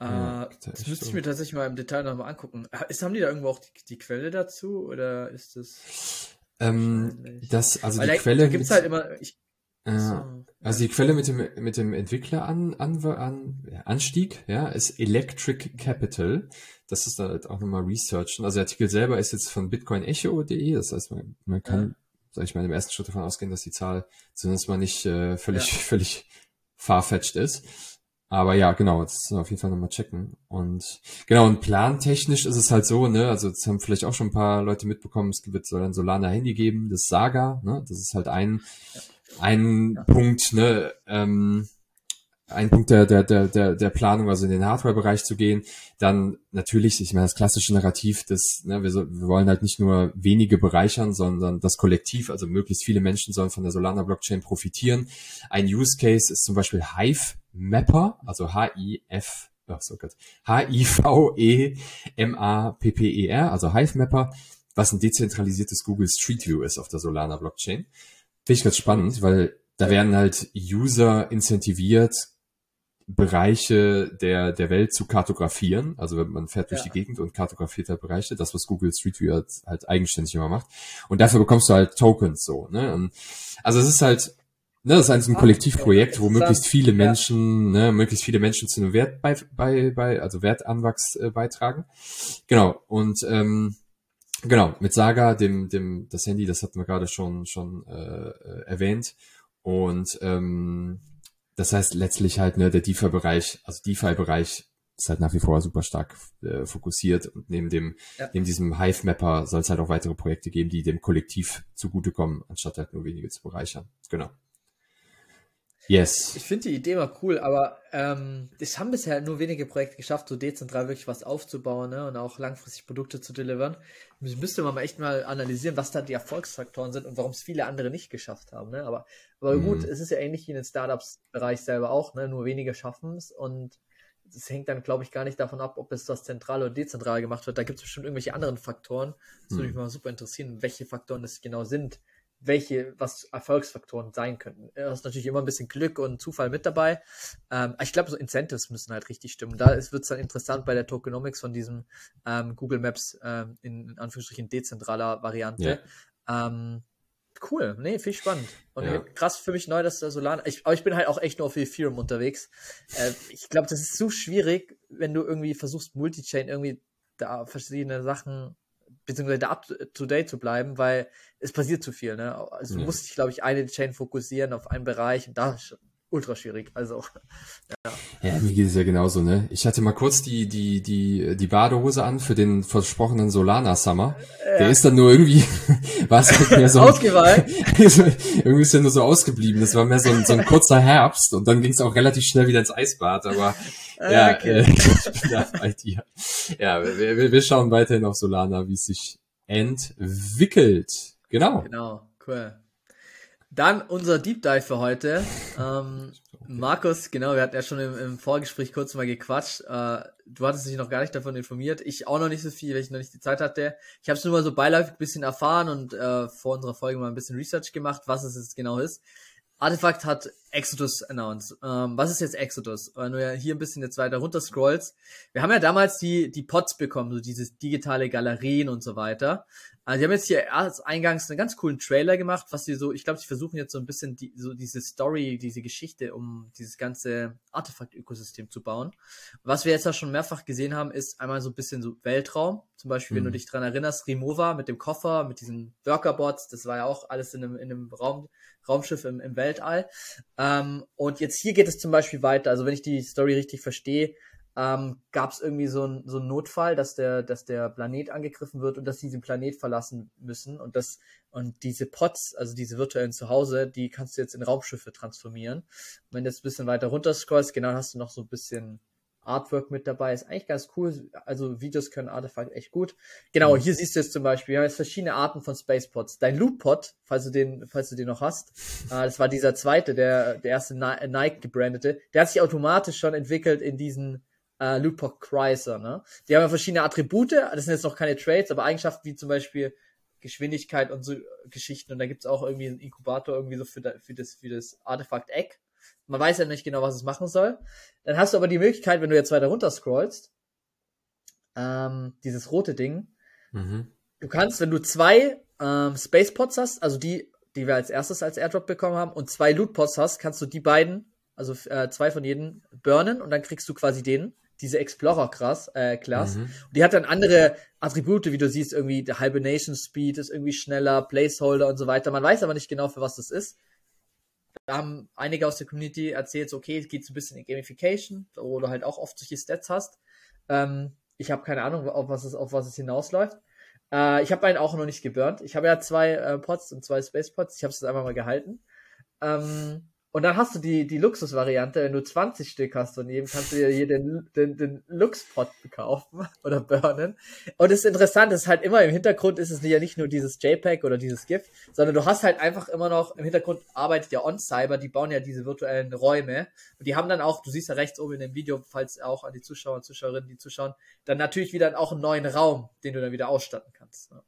Speaker 2: Ja, äh, das müsste ich mir tatsächlich mal im Detail nochmal angucken. Ist, haben die da irgendwo auch die, die Quelle dazu oder ist das.
Speaker 1: Ähm, das, also Weil die da, Quelle.
Speaker 2: Gibt es halt immer. Ich,
Speaker 1: äh, so, also die Quelle mit dem, mit dem Entwickler an, an, an, Anstieg, ja, ist Electric Capital. Das ist da halt auch nochmal researchen. Also der Artikel selber ist jetzt von bitcoinecho.de. Das heißt, man, man kann, ja. sag ich mal, im ersten Schritt davon ausgehen, dass die Zahl zumindest mal nicht äh, völlig, ja. [laughs] völlig farfetched ist. Aber ja, genau, das auf jeden Fall nochmal checken. Und genau, und plantechnisch ist es halt so, ne, also das haben vielleicht auch schon ein paar Leute mitbekommen, es wird soll ein Solana Handy geben, das Saga, ne? Das ist halt ein, ein ja. Punkt, ne, ähm, ein Punkt der, der, der, der, Planung, also in den Hardware-Bereich zu gehen. Dann natürlich, ich meine, das klassische Narrativ, das, ne, wir, so, wir wollen halt nicht nur wenige bereichern, sondern das Kollektiv, also möglichst viele Menschen sollen von der Solana-Blockchain profitieren. Ein Use Case ist zum Beispiel Hive Mapper, also H-I-F, oh, so Gott, H-I-V-E-M-A-P-P-E-R, also Hive Mapper, was ein dezentralisiertes Google Street View ist auf der Solana-Blockchain. Finde ich ganz spannend, weil da werden halt User incentiviert, Bereiche der, der Welt zu kartografieren. Also man fährt durch ja. die Gegend und kartografiert halt Bereiche, das, was Google Street View halt, halt eigenständig immer macht. Und dafür bekommst du halt Tokens so. Ne? Also es ist halt, ne, das ist ein ah, Kollektivprojekt, wo möglichst viele Menschen, ja. ne, möglichst viele Menschen zu einem Wert bei, bei, bei also Wertanwachs äh, beitragen. Genau. Und ähm, genau, mit Saga, dem, dem, das Handy, das hatten wir gerade schon, schon äh, äh erwähnt. Und ähm, das heißt letztlich halt, ne, der DeFi-Bereich, also DeFi-Bereich ist halt nach wie vor super stark äh, fokussiert und neben dem, ja. neben diesem Hive-Mapper soll es halt auch weitere Projekte geben, die dem Kollektiv zugutekommen, anstatt halt nur wenige zu bereichern. Genau.
Speaker 2: Yes. Ich finde die Idee mal cool, aber ähm, es haben bisher nur wenige Projekte geschafft, so dezentral wirklich was aufzubauen ne, und auch langfristig Produkte zu delivern. Müsste man mal echt mal analysieren, was da die Erfolgsfaktoren sind und warum es viele andere nicht geschafft haben. Ne? Aber, aber mhm. gut, es ist ja ähnlich wie in den Startups-Bereich selber auch, ne? nur wenige schaffen es und es hängt dann, glaube ich, gar nicht davon ab, ob es das zentral oder dezentral gemacht wird. Da gibt es bestimmt irgendwelche anderen Faktoren. Das würde mich mhm. mal super interessieren, welche Faktoren es genau sind welche, was Erfolgsfaktoren sein könnten. Du hast natürlich immer ein bisschen Glück und Zufall mit dabei. Ähm, ich glaube, so Incentives müssen halt richtig stimmen. Da wird es dann interessant bei der Tokenomics von diesem ähm, Google Maps ähm, in, in, Anführungsstrichen dezentraler Variante. Ja. Ähm, cool, nee, viel spannend. Und ja. krass für mich neu, dass da Solana. Ich, aber ich bin halt auch echt nur auf Ethereum unterwegs. Äh, ich glaube, das ist so schwierig, wenn du irgendwie versuchst, Multichain irgendwie da verschiedene Sachen beziehungsweise up to date zu bleiben, weil es passiert zu viel. Ne? Also du musst dich, glaube ich, eine Chain fokussieren auf einen Bereich und da ultra schwierig. Also,
Speaker 1: ja. Ja, mir geht es ja genauso, ne? Ich hatte mal kurz die, die, die, die Badehose an für den versprochenen Solana Summer. Ja. Der ist dann nur irgendwie, [laughs] war es halt mehr so.
Speaker 2: Ausgeweiht? [laughs]
Speaker 1: irgendwie ist der nur so ausgeblieben. Das war mehr so ein, so ein kurzer Herbst und dann ging es auch relativ schnell wieder ins Eisbad, aber, ah, ja, okay. äh, [laughs] ja, dir. ja wir, wir, wir schauen weiterhin auf Solana, wie es sich entwickelt. Genau.
Speaker 2: Genau, cool. Dann unser Deep Dive für heute. [laughs] Ähm, Markus, genau, wir hatten ja schon im, im Vorgespräch kurz mal gequatscht. Äh, du hattest dich noch gar nicht davon informiert. Ich auch noch nicht so viel, weil ich noch nicht die Zeit hatte. Ich habe es nur mal so beiläufig ein bisschen erfahren und äh, vor unserer Folge mal ein bisschen Research gemacht, was es jetzt genau ist. Artefakt hat Exodus announced. Ähm, was ist jetzt Exodus? Wenn du ja hier ein bisschen jetzt weiter runter scrollst. Wir haben ja damals die, die Pods bekommen, so diese digitale Galerien und so weiter. Also, die haben jetzt hier erst eingangs einen ganz coolen Trailer gemacht, was sie so, ich glaube, sie versuchen jetzt so ein bisschen die, so diese Story, diese Geschichte um dieses ganze Artefakt-Ökosystem zu bauen. Was wir jetzt ja schon mehrfach gesehen haben, ist einmal so ein bisschen so Weltraum. Zum Beispiel, mhm. wenn du mhm. dich dran erinnerst, Remova mit dem Koffer, mit diesen Workerbots, das war ja auch alles in einem, in einem Raum, Raumschiff im, im Weltall. Ähm, und jetzt hier geht es zum Beispiel weiter. Also wenn ich die Story richtig verstehe, ähm, gab es irgendwie so einen so Notfall, dass der, dass der Planet angegriffen wird und dass sie diesen Planet verlassen müssen und das und diese Pots, also diese virtuellen Zuhause, die kannst du jetzt in Raumschiffe transformieren. Und wenn du jetzt ein bisschen weiter runter scrollst, genau hast du noch so ein bisschen Artwork mit dabei. Ist eigentlich ganz cool. Also Videos können Artefakt echt gut. Genau, mhm. hier siehst du jetzt zum Beispiel, wir haben jetzt verschiedene Arten von Spacepods. Dein Lootpod, falls du den, falls du den noch hast, äh, das war dieser zweite, der, der erste Nike gebrandete, der hat sich automatisch schon entwickelt in diesen äh, Lootpod Chrysler, ne? Die haben ja verschiedene Attribute, das sind jetzt noch keine Trades, aber Eigenschaften wie zum Beispiel Geschwindigkeit und so Geschichten. Und da gibt's auch irgendwie einen Inkubator irgendwie so für, da, für das, für das Artefakt Egg. Man weiß ja nicht genau, was es machen soll. Dann hast du aber die Möglichkeit, wenn du jetzt weiter runter scrollst, ähm, dieses rote Ding, mhm. du kannst, wenn du zwei ähm, Spacepods hast, also die, die wir als erstes als Airdrop bekommen haben, und zwei Lootpods hast, kannst du die beiden, also äh, zwei von jedem, burnen und dann kriegst du quasi den diese Explorer krass, äh, Class. Mhm. Und die hat dann andere Attribute, wie du siehst, irgendwie der Hibernation Speed ist irgendwie schneller, Placeholder und so weiter. Man weiß aber nicht genau, für was das ist. Da haben einige aus der Community erzählt, okay, es geht so ein bisschen in Gamification, wo du halt auch oft solche Stats hast. Ähm, ich habe keine Ahnung, auf was es, auf was es hinausläuft. Äh, ich habe einen auch noch nicht geburnt. Ich habe ja zwei äh, Pods und zwei Space Pods. Ich habe es jetzt einfach mal gehalten. Ähm, und dann hast du die, die Luxusvariante, wenn du 20 Stück hast von jedem, kannst du dir hier den, den, den Luxpot kaufen [laughs] oder burnen. Und das Interessante ist halt immer im Hintergrund ist es ja nicht nur dieses JPEG oder dieses GIF, sondern du hast halt einfach immer noch, im Hintergrund arbeitet ja OnCyber, die bauen ja diese virtuellen Räume. Und die haben dann auch, du siehst ja rechts oben in dem Video, falls auch an die Zuschauer und Zuschauerinnen, die zuschauen, dann natürlich wieder auch einen neuen Raum, den du dann wieder ausstatten kannst. Ne?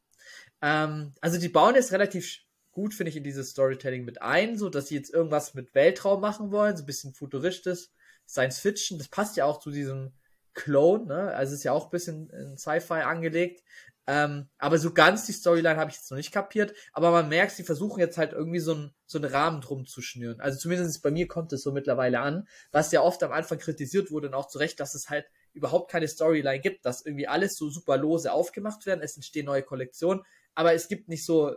Speaker 2: Ähm, also die bauen jetzt relativ gut, finde ich, in dieses Storytelling mit ein, so dass sie jetzt irgendwas mit Weltraum machen wollen, so ein bisschen futuristisch, Science Fiction, das passt ja auch zu diesem Clone, ne? Also ist ja auch ein bisschen in Sci-Fi angelegt. Ähm, aber so ganz die Storyline habe ich jetzt noch nicht kapiert. Aber man merkt, sie versuchen jetzt halt irgendwie so, ein, so einen Rahmen drum zu schnüren. Also zumindest bei mir kommt es so mittlerweile an, was ja oft am Anfang kritisiert wurde und auch zu Recht, dass es halt überhaupt keine Storyline gibt, dass irgendwie alles so super lose aufgemacht werden, es entstehen neue Kollektionen, aber es gibt nicht so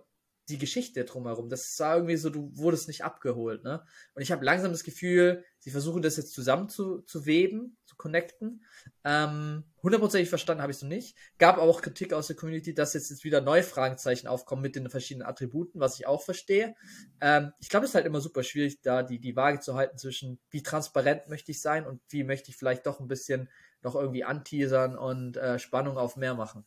Speaker 2: die Geschichte drumherum. Das war irgendwie so, du wurdest nicht abgeholt, ne? Und ich habe langsam das Gefühl, sie versuchen das jetzt zusammen zu, zu weben, zu connecten. Ähm, hundertprozentig verstanden habe ich noch nicht. Gab auch Kritik aus der Community, dass jetzt, jetzt wieder neue Fragezeichen aufkommen mit den verschiedenen Attributen, was ich auch verstehe. Ähm, ich glaube, es ist halt immer super schwierig, da die, die Waage zu halten zwischen, wie transparent möchte ich sein und wie möchte ich vielleicht doch ein bisschen noch irgendwie anteasern und äh, Spannung auf mehr machen.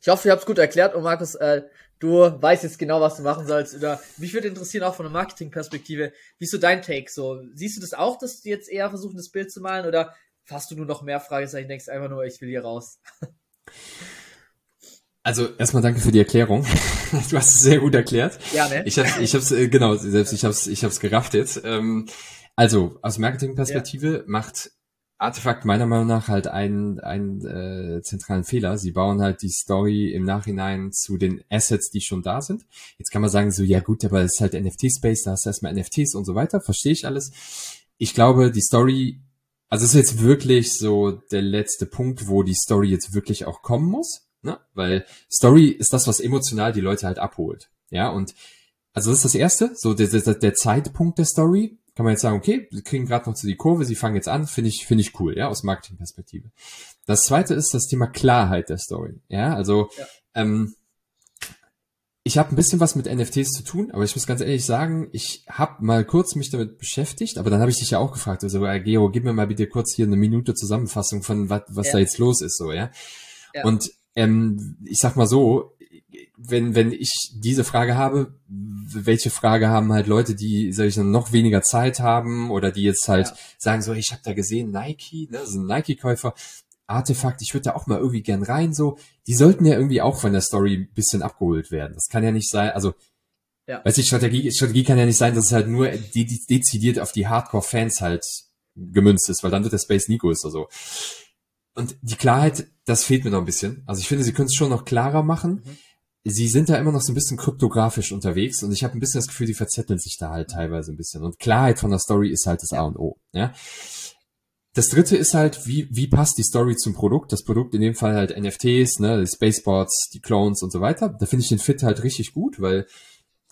Speaker 2: Ich hoffe, ich habe es gut erklärt und Markus, äh, du weißt jetzt genau, was du machen sollst. Oder mich würde interessieren, auch von der Marketingperspektive, wie ist so dein Take? So, siehst du das auch, dass du jetzt eher versuchen, das Bild zu malen oder hast du nur noch mehr Fragezeichen, denkst einfach nur, ich will hier raus? [laughs]
Speaker 1: Also erstmal danke für die Erklärung. [laughs] Du hast es sehr gut erklärt.
Speaker 2: Ja, ne?
Speaker 1: Ich habe ich hab's, äh, genau, selbst ich hab's, ich hab's gerafft jetzt. Ähm, also aus Marketingperspektive ja. macht Artefakt meiner Meinung nach halt einen, einen äh, zentralen Fehler. Sie bauen halt die Story im Nachhinein zu den Assets, die schon da sind. Jetzt kann man sagen, so, ja gut, aber es ist halt NFT-Space, da hast du erstmal NFTs und so weiter, verstehe ich alles. Ich glaube, die Story, also ist jetzt wirklich so der letzte Punkt, wo die Story jetzt wirklich auch kommen muss, ne? Weil Story ist das, was emotional die Leute halt abholt. Ja, und also das ist das Erste, so der, der, der Zeitpunkt der Story kann man jetzt sagen, okay, sie kriegen gerade noch zu die Kurve, sie fangen jetzt an, finde ich, finde ich cool, ja, aus Marketingperspektive. Das zweite ist das Thema Klarheit der Story. Ja, also ja. Ähm, ich habe ein bisschen was mit NFTs zu tun, aber ich muss ganz ehrlich sagen, ich habe mal kurz mich damit beschäftigt, aber dann habe ich dich ja auch gefragt, also äh, Geo, gib mir mal bitte kurz hier eine Minute Zusammenfassung von was, was ja. da jetzt los ist, so, ja. ja. Und ähm, ich sag mal so, wenn, wenn ich diese Frage habe, welche Frage haben halt Leute, die, sag ich, noch weniger Zeit haben oder die jetzt halt ja. sagen so, ich habe da gesehen, Nike, ne, so ein Nike-Käufer, Artefakt, ich würde da auch mal irgendwie gern rein, so, die sollten ja irgendwie auch von der Story ein bisschen abgeholt werden. Das kann ja nicht sein, also, ja. weiß ich, Strategie, Strategie kann ja nicht sein, dass es halt nur de de dezidiert auf die Hardcore-Fans halt gemünzt ist, weil dann wird der Space nie größer, so. Und die Klarheit, das fehlt mir noch ein bisschen. Also ich finde, sie können es schon noch klarer machen. Mhm sie sind da immer noch so ein bisschen kryptografisch unterwegs und ich habe ein bisschen das Gefühl, die verzetteln sich da halt teilweise ein bisschen. Und Klarheit von der Story ist halt das A und O. Ja. Das dritte ist halt, wie, wie passt die Story zum Produkt? Das Produkt in dem Fall halt NFTs, ne, die Spaceboards, die Clones und so weiter. Da finde ich den Fit halt richtig gut, weil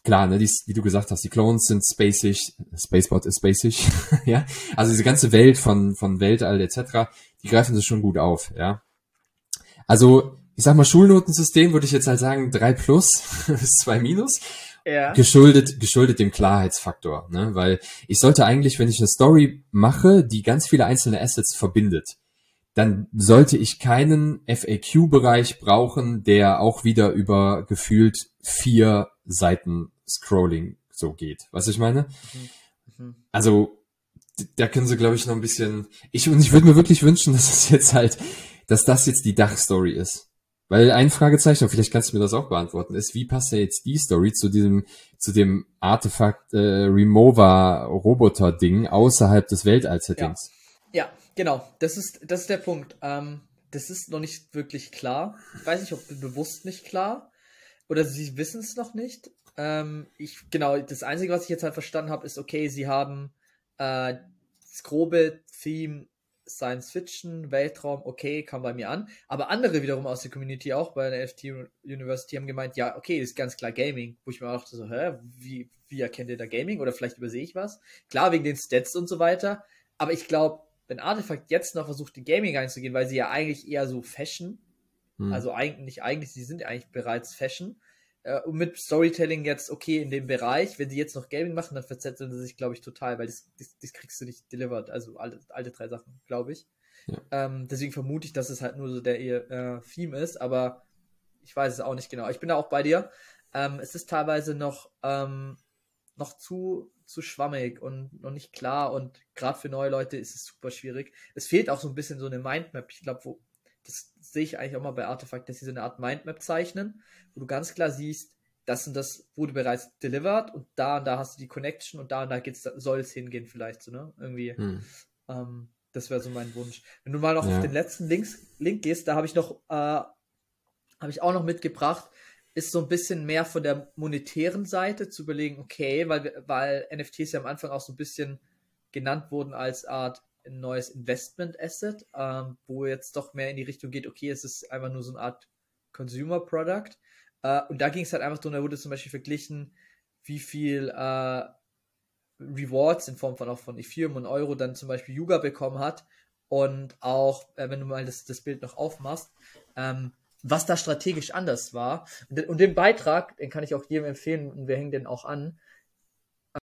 Speaker 1: klar, ne, die, wie du gesagt hast, die Clones sind spacig, Spaceboard ist spacig, [laughs] ja. Also diese ganze Welt von, von Weltall etc., die greifen sie schon gut auf, ja. Also ich sag mal, Schulnotensystem würde ich jetzt halt sagen, drei plus [laughs] bis zwei minus. Ja. Geschuldet, geschuldet dem Klarheitsfaktor, ne? Weil ich sollte eigentlich, wenn ich eine Story mache, die ganz viele einzelne Assets verbindet, dann sollte ich keinen FAQ-Bereich brauchen, der auch wieder über gefühlt vier Seiten Scrolling so geht. Was ich meine? Mhm. Mhm. Also, da können sie, glaube ich, noch ein bisschen. Ich, und ich würde mir wirklich wünschen, dass es jetzt halt, dass das jetzt die Dachstory ist. Weil ein Fragezeichen, vielleicht kannst du mir das auch beantworten, ist, wie passt ja jetzt die Story zu diesem, zu dem Artefakt äh, Remover Roboter Ding außerhalb des Weltall-Settings?
Speaker 2: Ja. ja, genau. Das ist, das ist der Punkt. Ähm, das ist noch nicht wirklich klar. Ich weiß nicht, ob bewusst nicht klar oder sie wissen es noch nicht. Ähm, ich, genau, das Einzige, was ich jetzt halt verstanden habe, ist, okay, sie haben äh, das grobe Theme Science Fiction, Weltraum, okay, kam bei mir an. Aber andere wiederum aus der Community, auch bei der FT University, haben gemeint, ja, okay, das ist ganz klar Gaming. Wo ich mir dachte so, hä, wie, wie erkennt ihr da Gaming? Oder vielleicht übersehe ich was? Klar, wegen den Stats und so weiter. Aber ich glaube, wenn Artifact jetzt noch versucht, in Gaming reinzugehen, weil sie ja eigentlich eher so Fashion, hm. also eigentlich, nicht eigentlich, sie sind eigentlich bereits Fashion, äh, und mit Storytelling jetzt okay in dem Bereich. Wenn sie jetzt noch Gaming machen, dann verzetteln sie sich, glaube ich, total, weil das, das, das, kriegst du nicht delivered. Also alle, alle drei Sachen, glaube ich. Ja. Ähm, deswegen vermute ich, dass es halt nur so der äh, Theme ist, aber ich weiß es auch nicht genau. Ich bin da auch bei dir. Ähm, es ist teilweise noch, ähm, noch zu, zu schwammig und noch nicht klar und gerade für neue Leute ist es super schwierig. Es fehlt auch so ein bisschen so eine Mindmap. Ich glaube, wo das sehe ich eigentlich auch mal bei Artefakt, dass sie so eine Art Mindmap zeichnen, wo du ganz klar siehst, das und das wurde bereits delivered und da und da hast du die Connection und da und da geht's, soll es hingehen vielleicht so, ne? Irgendwie. Hm. Ähm, das wäre so mein Wunsch. Wenn du mal noch ja. auf den letzten Links, Link gehst, da habe ich noch, äh, habe ich auch noch mitgebracht, ist so ein bisschen mehr von der monetären Seite zu überlegen, okay, weil, weil NFTs ja am Anfang auch so ein bisschen genannt wurden als Art ein neues Investment Asset, ähm, wo jetzt doch mehr in die Richtung geht, okay, es ist einfach nur so eine Art Consumer Product. Äh, und da ging es halt einfach darum, da wurde zum Beispiel verglichen, wie viel äh, Rewards in Form von auch von Ethereum und Euro dann zum Beispiel Yuga bekommen hat. Und auch, äh, wenn du mal das, das Bild noch aufmachst, ähm, was da strategisch anders war. Und, und, den Beitrag, den kann ich auch jedem empfehlen und wir hängen den auch an.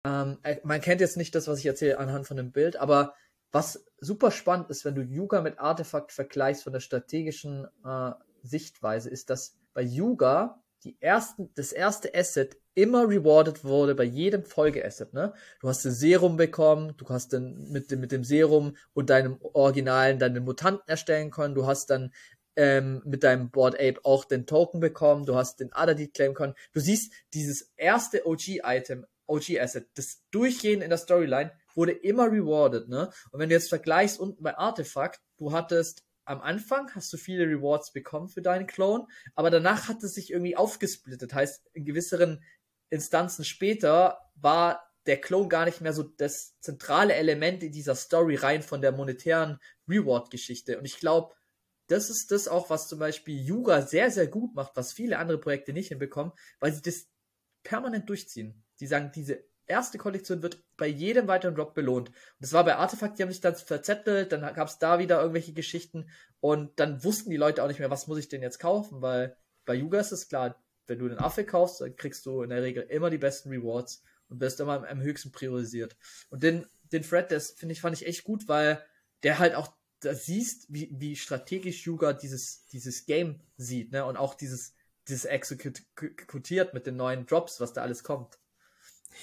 Speaker 2: Ähm, äh, man kennt jetzt nicht das, was ich erzähle anhand von dem Bild, aber was super spannend ist, wenn du Yuga mit Artefakt vergleichst von der strategischen äh, Sichtweise, ist, dass bei Yuga die ersten, das erste Asset immer rewarded wurde bei jedem Folgeasset, ne? Du hast ein Serum bekommen, du hast dann mit dem, mit dem Serum und deinem Originalen deinen Mutanten erstellen können, du hast dann ähm, mit deinem Board Ape auch den Token bekommen, du hast den Adadit claim können. Du siehst dieses erste OG-Item, OG-Asset, das Durchgehen in der Storyline wurde immer rewarded, ne? Und wenn du jetzt vergleichst unten bei Artefakt, du hattest am Anfang hast du viele Rewards bekommen für deinen Clone, aber danach hat es sich irgendwie aufgesplittet. Heißt, in gewisseren Instanzen später war der Clone gar nicht mehr so das zentrale Element in dieser Story rein von der monetären Reward-Geschichte. Und ich glaube, das ist das auch, was zum Beispiel Yuga sehr, sehr gut macht, was viele andere Projekte nicht hinbekommen, weil sie das permanent durchziehen. Die sagen, diese erste Kollektion wird bei jedem weiteren Drop belohnt. Und das war bei Artefakt, die haben sich dann verzettelt, dann gab es da wieder irgendwelche Geschichten und dann wussten die Leute auch nicht mehr, was muss ich denn jetzt kaufen, weil bei Yuga ist es klar, wenn du den Affe kaufst, dann kriegst du in der Regel immer die besten Rewards und wirst immer am höchsten priorisiert. Und den, den Thread, das finde ich, fand ich echt gut, weil der halt auch da siehst, wie, wie strategisch Yuga dieses, dieses Game sieht, ne? Und auch dieses, dieses exekutiert mit den neuen Drops, was da alles kommt.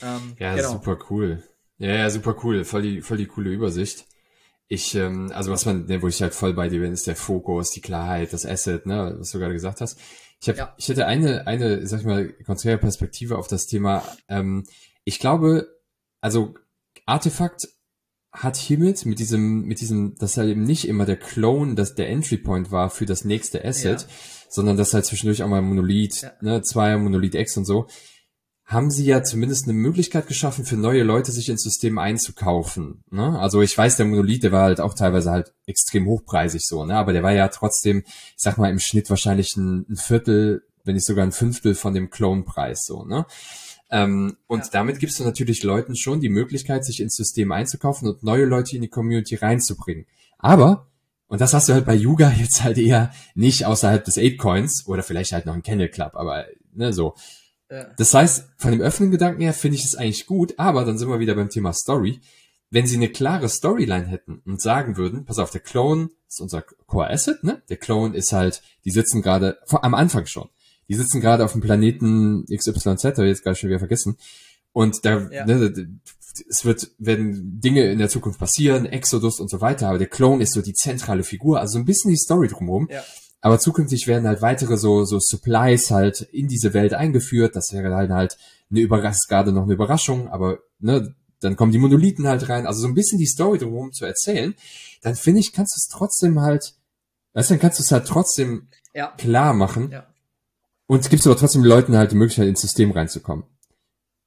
Speaker 1: Ähm, ja, genau. super cool. Ja, ja, super cool. Voll die, voll die coole Übersicht. Ich, ähm, also was man, ne, wo ich halt voll bei dir bin, ist der Fokus, die Klarheit, das Asset, ne, was du gerade gesagt hast. Ich habe, ja. ich hätte eine, eine, sag ich mal, konträre Perspektive auf das Thema. Ähm, ich glaube, also Artefakt hat hiermit mit diesem, mit diesem, dass halt eben nicht immer der Clone, dass der Entry Point war für das nächste Asset, ja. sondern dass halt zwischendurch auch mal Monolith, ja. ne, zwei Monolith X und so haben sie ja zumindest eine Möglichkeit geschaffen, für neue Leute sich ins System einzukaufen. Ne? Also ich weiß, der Monolith, der war halt auch teilweise halt extrem hochpreisig so, ne? aber der war ja trotzdem, ich sag mal, im Schnitt wahrscheinlich ein, ein Viertel, wenn nicht sogar ein Fünftel von dem Clone-Preis so. Ne? Ähm, und ja. damit gibst du natürlich Leuten schon die Möglichkeit, sich ins System einzukaufen und neue Leute in die Community reinzubringen. Aber und das hast du halt bei Yuga jetzt halt eher nicht außerhalb des Ape Coins oder vielleicht halt noch ein Kennel Club, aber ne, so. Das heißt, von dem offenen Gedanken her finde ich es eigentlich gut, aber dann sind wir wieder beim Thema Story. Wenn sie eine klare Storyline hätten und sagen würden, pass auf, der Clone ist unser Core Asset, ne? Der Clone ist halt, die sitzen gerade, am Anfang schon, die sitzen gerade auf dem Planeten XYZ, habe ich jetzt gerade schon wieder vergessen. Und da, ja. ne, es wird, werden Dinge in der Zukunft passieren, Exodus und so weiter, aber der Clone ist so die zentrale Figur, also so ein bisschen die Story drumherum. Ja. Aber zukünftig werden halt weitere so, so Supplies halt in diese Welt eingeführt. Das wäre dann halt eine Überraschung, gerade noch eine Überraschung, aber ne, dann kommen die Monolithen halt rein. Also so ein bisschen die Story drumherum zu erzählen, dann finde ich, kannst du es trotzdem halt, weißt du, dann kannst du es halt trotzdem ja. klar machen. Ja. Und gibst aber trotzdem Leuten halt die Möglichkeit, ins System reinzukommen.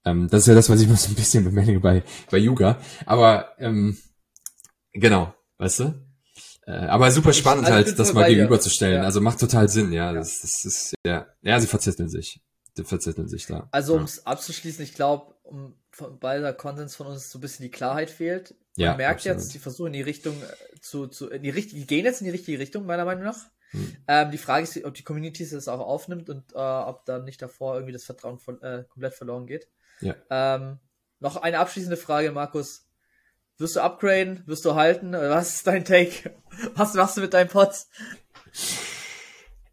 Speaker 1: Ähm, das ist ja das, was ich mal so ein bisschen bemängele bei, bei Yuga. Aber ähm, genau, weißt du? Äh, aber super spannend ich, also halt, das mal gegenüberzustellen. Ja. Also macht total Sinn, ja. ja. Das, das ist, ja. Ja, sie verzetteln sich. Die verzetteln sich da.
Speaker 2: Also, um es abzuschließen, ich glaube, um, bei der Konsens von uns so ein bisschen die Klarheit fehlt. Man ja, merkt absolut. jetzt, die versuchen in die Richtung äh, zu, zu, in die Richtung, die gehen jetzt in die richtige Richtung, meiner Meinung nach. Hm. Ähm, die Frage ist, ob die Community das auch aufnimmt und äh, ob dann nicht davor irgendwie das Vertrauen von, äh, komplett verloren geht. Ja. Ähm, noch eine abschließende Frage, Markus. Wirst du upgraden? Wirst du halten? Was ist dein Take? Was machst du mit deinen Pots?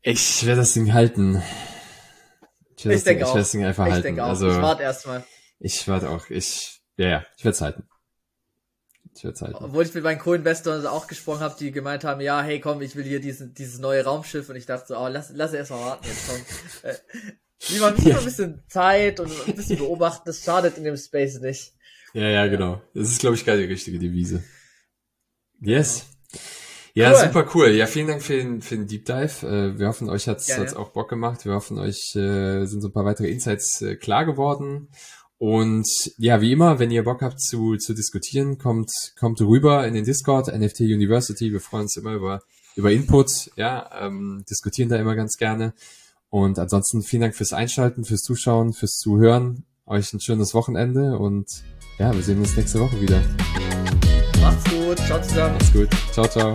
Speaker 1: Ich werde das Ding halten.
Speaker 2: Ich, ich denke auch.
Speaker 1: Ich werde das Ding einfach ich halten.
Speaker 2: Denke auch.
Speaker 1: Also,
Speaker 2: ich warte erstmal.
Speaker 1: Ich warte auch. Ich, ja, ja, ich werde es halten.
Speaker 2: Ich werde halten. Obwohl ich mit meinen Co-Investoren auch gesprochen habe, die gemeint haben, ja, hey, komm, ich will hier diesen, dieses neue Raumschiff und ich dachte so, oh, lass, lass erst mal warten jetzt, komm. äh, lieber, lieber ein [laughs] bisschen Zeit und ein bisschen beobachten, das schadet in dem Space nicht.
Speaker 1: Ja, ja, genau. Das ist, glaube ich, gar die richtige Devise. Yes. Ja, cool. super cool. Ja, vielen Dank für den, für den Deep Dive. Äh, wir hoffen, euch hat's, hat's auch Bock gemacht. Wir hoffen, euch äh, sind so ein paar weitere Insights äh, klar geworden. Und ja, wie immer, wenn ihr Bock habt zu, zu diskutieren, kommt, kommt rüber in den Discord, NFT University. Wir freuen uns immer über, über Input, ja, ähm, diskutieren da immer ganz gerne. Und ansonsten vielen Dank fürs Einschalten, fürs Zuschauen, fürs Zuhören. Euch ein schönes Wochenende und ja, wir sehen uns nächste Woche wieder.
Speaker 2: Macht's gut, ciao zusammen.
Speaker 1: Macht's gut, ciao, ciao.